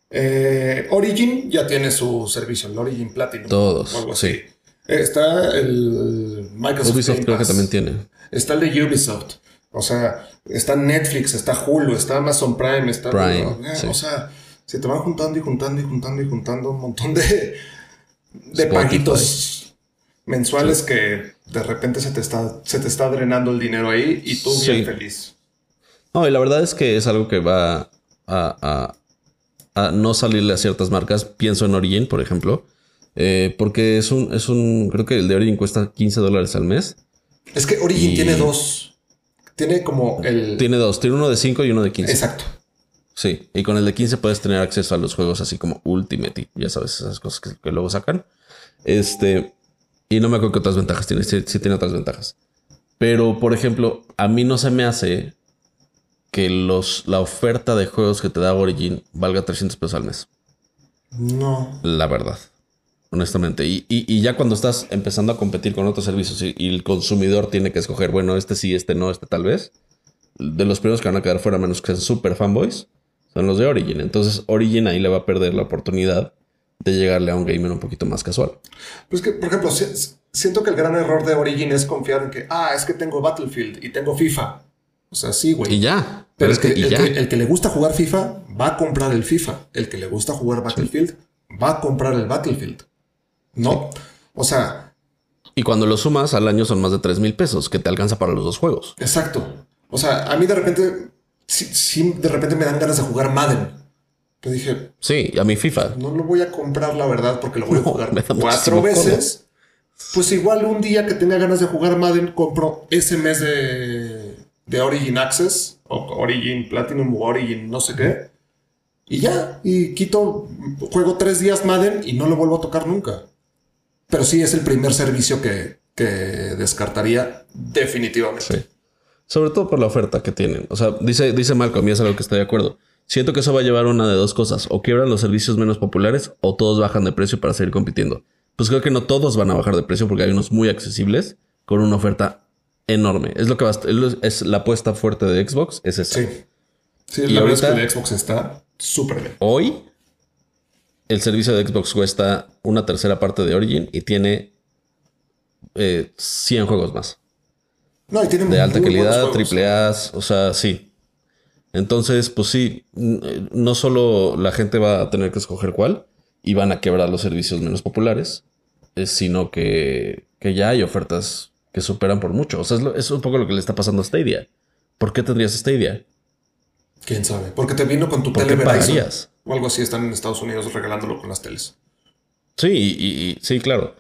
eh, Origin ya tiene su servicio, el Origin Platinum. Todos, o algo así. sí. Está el Microsoft Ubisoft Game creo que también tiene. Está el de Ubisoft. O sea, está Netflix, está Hulu, está Amazon Prime, está. Prime, eh, sí. O sea, se te van juntando y juntando y juntando y juntando un montón de, de Spotify. paguitos mensuales que de repente se te está, se te está drenando el dinero ahí y tú Sí. bien feliz. No, y la verdad es que es algo que va a, a- a no salirle a ciertas marcas. Pienso en Origin, por ejemplo. eh, porque es un, es un, creo que el de Origin cuesta 15 dólares al mes. Es que Origin Y- tiene dos. Tiene como el. Tiene dos, tiene uno de 5 y uno de 15. Exacto. Sí, y con el de 15 puedes tener acceso a los juegos así como Ultimate y ya sabes, esas cosas que, que luego sacan. Este, y no me acuerdo qué otras ventajas tiene, sí, sí tiene otras ventajas. Pero, por ejemplo, a mí no se me hace que los, la oferta de juegos que te da Origin valga 300 pesos al mes. No. La verdad. Honestamente. Y, y- y ya cuando estás empezando a competir con otros servicios y, y el consumidor tiene que escoger, bueno, este sí, este no, este tal vez. De los primeros que van a quedar fuera, menos que sean super fanboys, son los de Origin. Entonces, Origin ahí le va a perder la oportunidad de llegarle a un gamer un poquito más casual. Pues que, por ejemplo, si- siento que el gran error de Origin es confiar en que, ah, es que tengo Battlefield y tengo FIFA. O sea, sí, güey. Y ya. Pero Pero es que, el, ya. que, el que le gusta jugar FIFA va a comprar el FIFA. El que le gusta jugar Battlefield va a comprar el Battlefield. No. O sea, Y cuando lo sumas al año son más de 3 mil pesos, que te alcanza para los dos juegos. exacto. O sea, a mí de repente, sí, sí, de repente me dan ganas de jugar Madden. Yo dije, Sí, a mi FIFA. no lo voy a comprar, la verdad, porque lo voy a jugar cuatro veces. Pues igual un día que tenga ganas de jugar Madden, compro ese mes de, de Origin Access, o Origin Platinum, o Origin no sé qué. Y ya, y quito, juego tres días Madden y no lo vuelvo a tocar nunca. Pero sí es el primer servicio que, que descartaría definitivamente. Sí. Sobre todo por la oferta que tienen. O sea, dice, dice Malcolm, y es algo que estoy de acuerdo. Siento que eso va a llevar una de dos cosas. O quiebran los servicios menos populares o todos bajan de precio para seguir compitiendo. Pues creo que no todos van a bajar de precio porque hay unos muy accesibles con una oferta enorme. Es lo que va a- es la apuesta fuerte de Xbox, es esa. Sí. Sí, Y la verdad es que el Xbox está súper bien. Hoy el servicio de Xbox cuesta una tercera parte de Origin y tiene eh, 100 juegos más. No, y tiene de alta calidad, triple A, o sea, sí. Entonces, pues sí, n- no solo la gente va a tener que escoger cuál y van a quebrar los servicios menos populares, eh, sino que, que ya hay ofertas que superan por mucho. O sea, es, lo- es un poco lo que le está pasando a Stadia. ¿Por qué tendrías Stadia? ¿Quién sabe? Porque te vino con tu ¿Por tele qué Verizon. pagarías? O algo así, están en Estados Unidos regalándolo con las teles. Sí, y, y- sí, claro.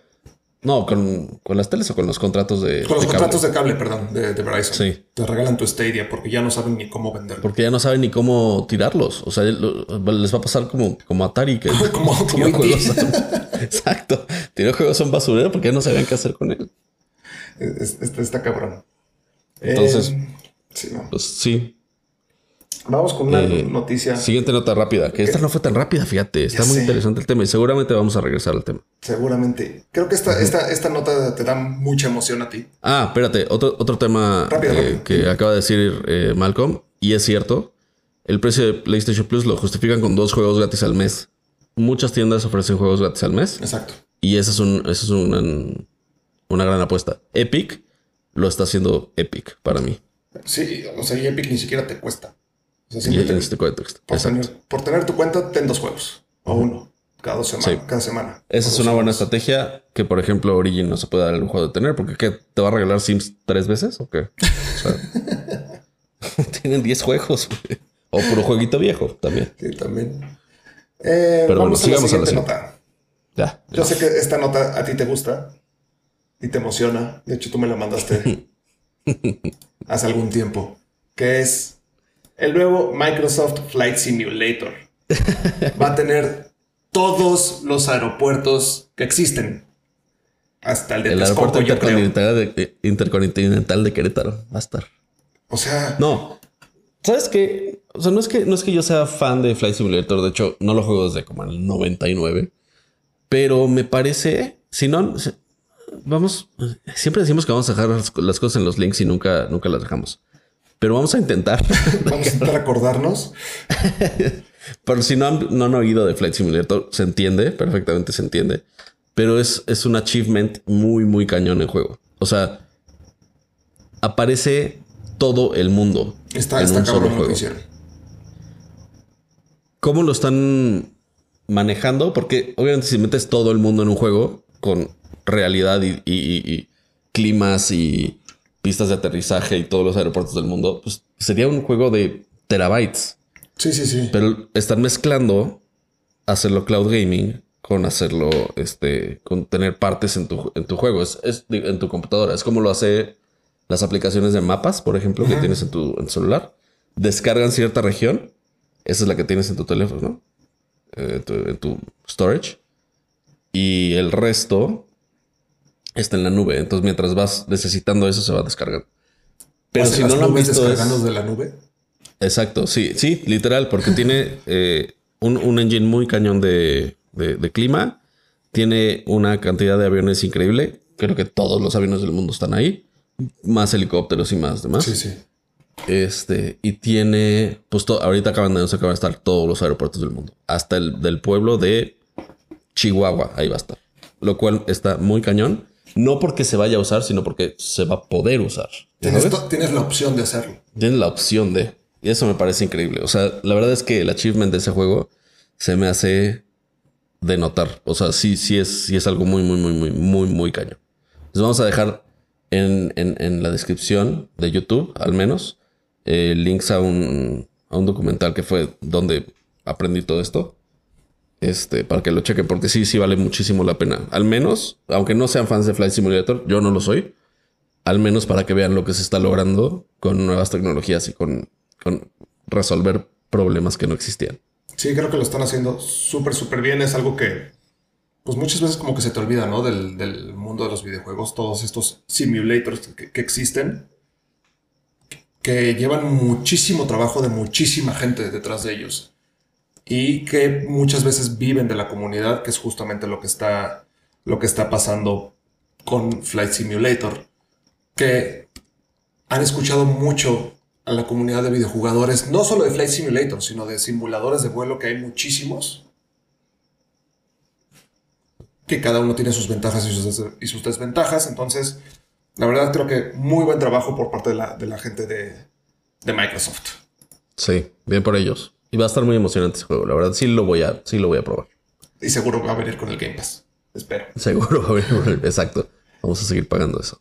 No, con, con las teles o con los contratos de. Con los de cable. contratos de cable, perdón, de, de Verizon. Sí. Te regalan tu Stadia porque ya no saben ni cómo venderlo. Porque ya no saben ni cómo tirarlos. O sea, les va a pasar como, como Atari que Como- como juegos. Exacto. Tiró juegos un basurero porque ya no sabían qué hacer con él. Es- es- está, está cabrón. Entonces- Eh, sí, no. Pues sí. Vamos con una Eh, noticia. Siguiente nota rápida. Que esta no fue tan rápida, fíjate. Está Ya muy sé. interesante el tema y seguramente vamos a regresar al tema. Seguramente. Creo que esta, esta, esta nota te da mucha emoción a ti. Ah, espérate. Otro, otro tema Rápido, eh, rápido. que acaba de decir eh, Malcolm. Y es cierto. El precio de PlayStation Plus lo justifican con dos juegos gratis al mes. Muchas tiendas ofrecen juegos gratis al mes. Exacto. Y esa es, un, esa es una, una gran apuesta. Epic lo está haciendo Epic para mí. Sí, o sea, y Epic ni siquiera te cuesta. O sea, Y te- este por, tener, por tener tu cuenta, ten dos juegos. O uno. Cada, dos semanas, Sí. cada semana. Esa es una buena estrategia que, por ejemplo, Origin no se puede dar el lujo de tener porque ¿qué? ¿Te va a regalar Sims tres veces o qué? O sea, tienen 10 juegos o puro jueguito viejo también. Sí, también. Eh, Pero vamos bueno, a la sigamos a la nota. Ya. Yo sé que esta nota a ti te gusta y te emociona. De hecho, tú me la mandaste hace algún tiempo. Que es el nuevo Microsoft Flight Simulator. Va a tener todos los aeropuertos que existen. Hasta el de El Texcoco, aeropuerto yo creo. intercontinental de, eh, intercontinental de Querétaro va a estar. O sea, No. ¿Sabes qué? O sea, no es que, no es que yo sea fan de Flight Simulator. De hecho, no lo juego desde como el 99. Pero me parece, si no, vamos, siempre decimos que vamos a dejar las, cosas en los links y nunca, nunca las dejamos. Pero vamos a intentar. vamos a intentar acordarnos. Por si no han, no han oído de Flight Simulator, se entiende, perfectamente se entiende. Pero es, es un achievement muy, muy cañón en juego. O sea, aparece todo el mundo está, en un solo juego. ¿Cómo lo están manejando? Porque obviamente si metes todo el mundo en un juego con realidad y, climas y pistas de aterrizaje y todos los aeropuertos del mundo, pues sería un juego de terabytes. Sí, sí, sí. Pero están mezclando hacerlo cloud gaming con hacerlo, este, con tener partes en tu, en tu juego, es, en tu computadora. Es como lo hace las aplicaciones de mapas, por ejemplo, que tienes en tu, celular. Descargan cierta región. Esa es la que tienes en tu teléfono, ¿no? Eh, en tu storage. Y el resto está en la nube. Entonces, mientras vas necesitando eso, se va a descargar. Pero si no lo han visto es... de la nube. Exacto, sí, sí, literal, porque tiene eh, un, engine muy cañón de, clima. Tiene una cantidad de aviones increíble. Creo que todos los aviones del mundo están ahí. Más helicópteros y más demás. Sí, sí. Este, y tiene, pues ahorita acaban de, acaban de estar todos los aeropuertos del mundo. Hasta el del pueblo de Chihuahua, ahí va a estar. Lo cual está muy cañón. No porque se vaya a usar, sino porque se va a poder usar. Tienes, tienes la opción de hacerlo. Tienes la opción de. Y eso me parece increíble. O sea, la verdad es que el achievement de ese juego se me hace de notar. O sea, sí, sí es, sí es algo muy, muy, muy, muy, muy, muy cañón. Les vamos a dejar en, en, la descripción de YouTube, al menos, eh, links a un, a un documental que fue donde aprendí todo esto. Este, para que lo chequen, porque sí, sí vale muchísimo la pena. Al menos, aunque no sean fans de Flight Simulator, yo no lo soy. Al menos para que vean lo que se está logrando con nuevas tecnologías y con resolver problemas que no existían. Sí, creo que lo están haciendo súper, súper bien. Es algo que, pues muchas veces como que se te olvida, ¿no? Del, mundo de los videojuegos, todos estos simulators que, existen, que llevan muchísimo trabajo de muchísima gente detrás de ellos y que muchas veces viven de la comunidad, que es justamente lo que está, lo que está pasando con Flight Simulator, que han escuchado mucho a la comunidad de videojugadores, no solo de Flight Simulator, sino de simuladores de vuelo, que hay muchísimos, que cada uno tiene sus ventajas y sus, desventajas. Entonces, la verdad creo que muy buen trabajo por parte de la, gente de, Microsoft. Sí, bien por ellos. Y va a estar muy emocionante ese juego. La verdad, sí lo voy a, sí lo voy a probar. Y seguro va a venir con el Game Pass. Espero. Seguro va a venir con el... Exacto. Vamos a seguir pagando eso.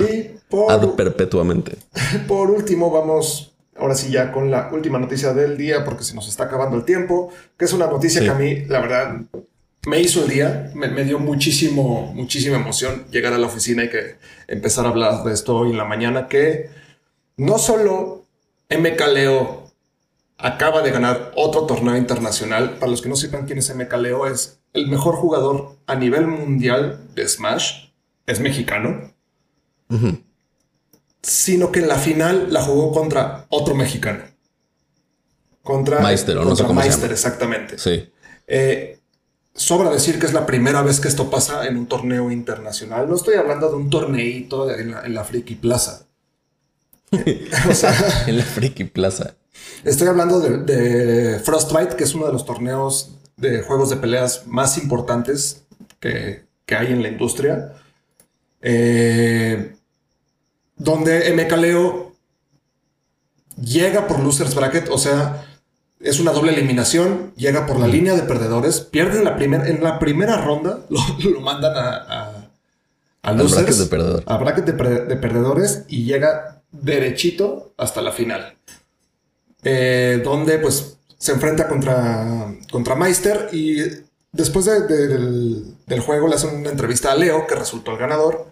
Y por, perpetuamente. Por último, vamos ahora sí ya con la última noticia del día, porque se nos está acabando el tiempo, que es una noticia que a mí, la verdad, me hizo el día, me, dio muchísimo, muchísima emoción llegar a la oficina y que empezar a hablar de esto hoy en la mañana, que no solo MK Leo acaba de ganar otro torneo internacional, para los que no sepan quién es MK Leo, es el mejor jugador a nivel mundial de Smash, es mexicano, Sino que en la final la jugó contra otro mexicano. Contra Meister, o no sé cómo exactamente. Sí. Eh, sobra decir que es la primera vez que esto pasa en un torneo internacional. No estoy hablando de un torneito en la, Friki Plaza. o sea, en la Friki Plaza. Estoy hablando de, de, Frostbite, que es uno de los torneos de juegos de peleas más importantes que, que hay en la industria. Eh, donde MKLeo llega por losers bracket, o sea, es una doble eliminación, llega por la línea de perdedores, pierde en la, en la primera ronda, lo, mandan a, a, losers, a bracket de, perdedores y llega derechito hasta la final, eh, donde pues se enfrenta contra, contra Meister y después del, del, juego le hacen una entrevista a Leo, que resultó el ganador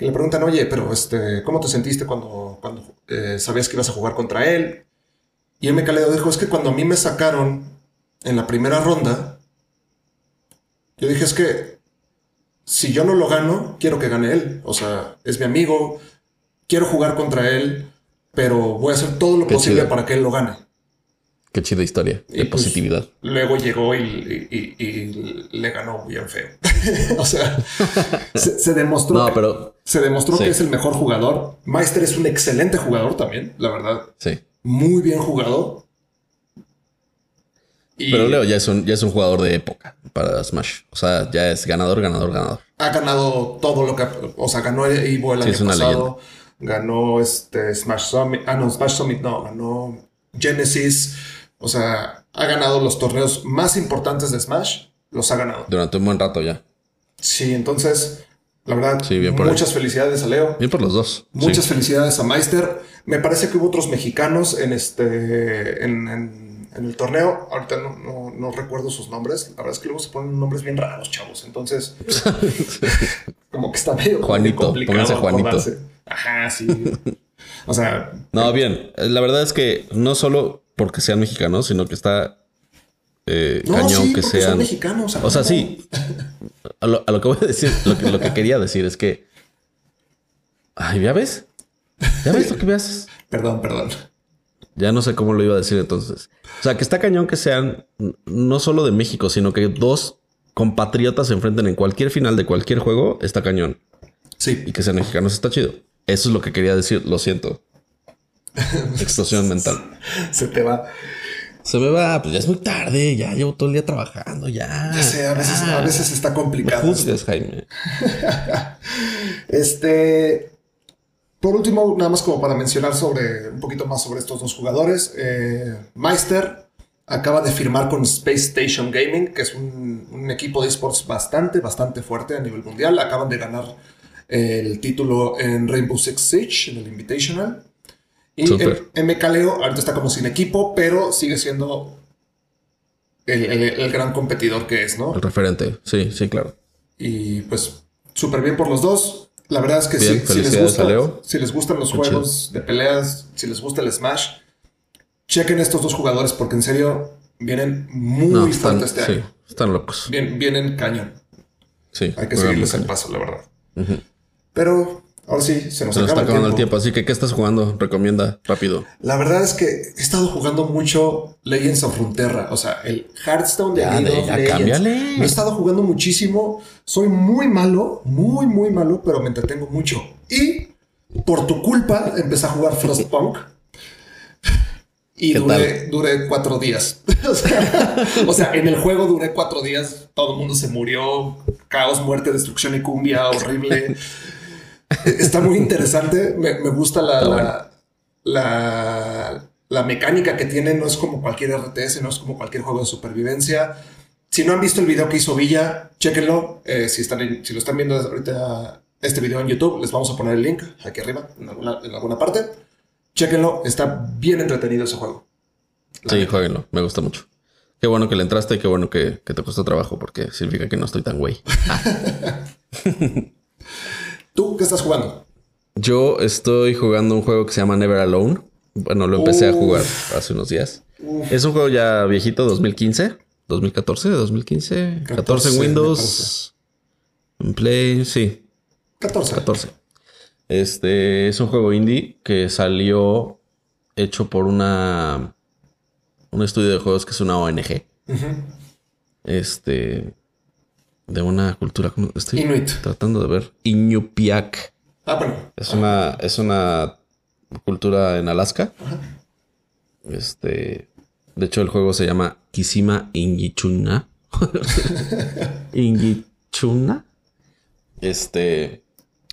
que le preguntan, oye, pero este, ¿cómo te sentiste cuando, cuando eh, sabías que ibas a jugar contra él? Y MK Leo dijo, es que cuando a mí me sacaron en la primera ronda, yo dije, es que si yo no lo gano, quiero que gane él. O sea, es mi amigo, quiero jugar contra él, pero voy a hacer todo lo posible para que él lo gane. Qué chida historia de Y, pues, positividad. Luego llegó y, y- le ganó bien feo. o sea, se, se demostró, No, que, se demostró sí. que es el mejor jugador. Meister es un excelente jugador también, la verdad. sí. Muy bien jugado. Y Pero Leo ya es un, ya es un jugador de época para Smash. O sea, ya es ganador, ganador, ganador. ha ganado todo lo que, o sea, ganó Evo el Sí, año pasado, ganó este Smash Summit, ah no, Smash Summit no, ganó Genesis, o sea, ha ganado los torneos más importantes de Smash, los ha ganado. Durante un buen rato ya. Sí, entonces, la verdad, Sí, bien por muchas felicidades a Leo, Bien por los dos. muchas Sí. felicidades a Meister. Me parece que hubo otros mexicanos en este, en, en- en el torneo. Ahorita no, no- no recuerdo sus nombres. La verdad es que luego se ponen nombres bien raros, chavos. Entonces, como que está medio Juanito, complicado pónganse Juanito. acordarse. Ajá, sí. O sea, No, bien. La verdad es que no solo porque sean mexicanos, sino que está eh, no, cañón sí, que sean. son mexicanos. O sea, sí. A lo, a lo que voy a decir, lo que, lo que quería decir es que. Ay, ¿ya ves? ¿Ya ves lo que me haces? Perdón, perdón. Ya no sé cómo lo iba a decir entonces. O sea, que está cañón que sean no solo de México, sino que dos compatriotas se enfrenten en cualquier final de cualquier juego, está cañón. Sí, Y que sean mexicanos está chido. Eso es lo que quería decir, lo siento. Explosión mental. se te va. Se me va, pues ya es muy tarde, ya llevo todo el día trabajando, ya. Ya sé, a veces, a veces está Me complicado. Jaime. Este, por último, nada más como para mencionar sobre un poquito más sobre estos dos jugadores, eh, Meister acaba de firmar con Space Station Gaming, que es un, un equipo de esports bastante, bastante fuerte a nivel mundial. Acaban de ganar el título en Rainbow Six Siege, en el Invitational. Y MKLeo ahorita está como sin equipo, pero sigue siendo el, el- el gran competidor que es, ¿no? El referente, sí, sí, claro. Y pues súper bien por los dos. La verdad es que Bien, sí, si, les gusta, si les gustan los Qué juegos de peleas, si les gusta el Smash, chequen estos dos jugadores porque en serio vienen muy No, están, fuertes este sí, año. están locos. Bien, vienen cañón. Sí, Hay que seguirles el cañón. paso, la verdad. Ujú. Pero ahora sí, se nos, Se acaba está acabando el el tiempo. así que ¿qué estás jugando? Recomienda rápido. La verdad es que he estado jugando mucho Legends of Runeterra, o sea, el Hearthstone de Ya, de- ya Legends. cámbiale. Lo he estado jugando muchísimo. Soy muy malo, muy, muy malo, pero me entretengo mucho. Y por tu culpa empecé a jugar Frostpunk. Y ¿Qué duré, duré cuatro días. o, sea, o sea, en el juego duré cuatro días. Todo el mundo se murió. Caos, muerte, destrucción y cumbia. Horrible. Está muy interesante. Me, me gusta la, la, la, la mecánica que tiene. No es como cualquier RTS, no es como cualquier juego de supervivencia. Si no han visto el video que hizo Villa, chéquenlo. Eh, si, están en- si lo están viendo ahorita este video en YouTube, les vamos a poner el link aquí arriba, en alguna, en alguna parte. Chéquenlo, está bien entretenido ese juego. Sí, neta. jueguenlo, me gusta mucho. Qué bueno que le entraste y qué bueno que, que te costó trabajo porque significa que no estoy tan güey. ¿Tú qué estás jugando? Yo estoy jugando un juego que se llama Never Alone. Bueno, lo empecé a jugar hace unos días. Es un juego ya viejito, 2015, 2014, 2015, 14 14, en Windows, en Play, sí, 14. 14. Este es un juego indie que salió hecho por una un estudio de juegos que es una ONG. Este de una cultura estoy Inuit. tratando de ver Iñupiaq. Ah, bueno. Es una es una cultura en Alaska. Este de hecho el juego se llama Kisima Ingichuna. Ingichuna. Este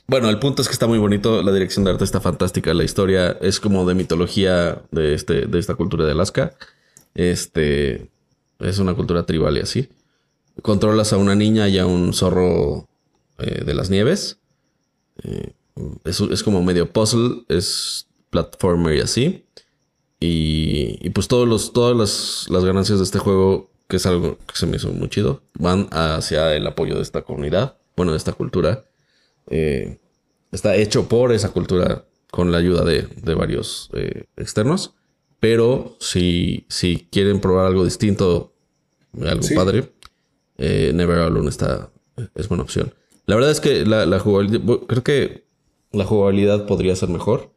bueno, el punto es que está muy bonito, la dirección de arte está fantástica, la historia es como de mitología de, este, de esta cultura de Alaska. Este es una cultura tribal y así. Controlas a una niña y a un zorro eh, de las nieves. Eh, es, es como medio puzzle, es platformer y así. Y, y pues todos los, todas las, las ganancias de este juego, que es algo que se me hizo muy chido, van hacia el apoyo de esta comunidad, bueno, de esta cultura. Eh, está hecho por esa cultura con la ayuda de, de varios externos. Pero si, si quieren probar algo distinto, algo Sí. padre, eh, Never Alone está, es buena opción. La verdad es que la, la jugabilidad, creo que la jugabilidad podría ser mejor.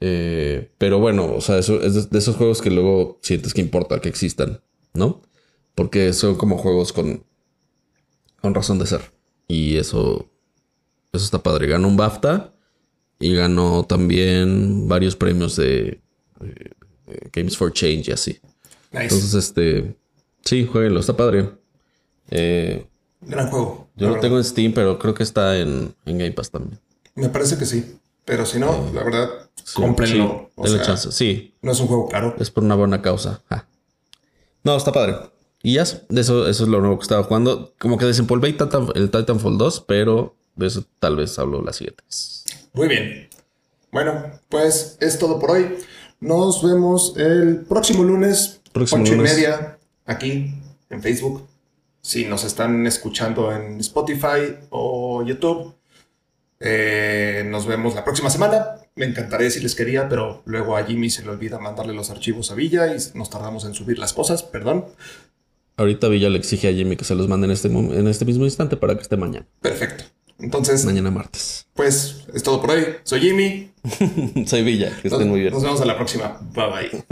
Eh, pero bueno, o sea, eso es de, esos juegos que luego sientes que importa que existan, ¿no? Porque son como juegos con, con razón de ser. Y eso, eso está padre. Ganó un BAFTA y ganó también varios premios de Games for Change y así. Nice. Entonces, este, sí, jueguenlo, está padre. Eh, Gran juego. yo lo verdad. tengo en Steam, pero creo que está en, en Game Pass también. Me parece que sí. Pero si no, la verdad, Sí, cómprenlo. sí, sea, chance. Sí, no es un juego caro. es por una buena causa. Ja. No, está padre. Y ya, de eso, eso es lo nuevo que estaba jugando. Como que desempolvé el Titanfall 2, pero de eso tal vez hablo la siguiente. Muy bien. Bueno, pues es todo por hoy. Nos vemos el próximo lunes, Próximo ocho lunes. y media, aquí en Facebook. Si nos están escuchando en Spotify o YouTube, eh, nos vemos la próxima semana. Me encantaría si les quería, pero luego a Jimmy se le olvida mandarle los archivos a Villa y nos tardamos en subir las cosas, perdón. Ahorita Villa le exige a Jimmy que se los mande en este, en este mismo instante para que esté mañana. Perfecto. Entonces, Mañana martes. pues es todo por hoy. Soy Jimmy. Soy Villa, que estén muy bien. Nos vemos a la próxima. Bye bye.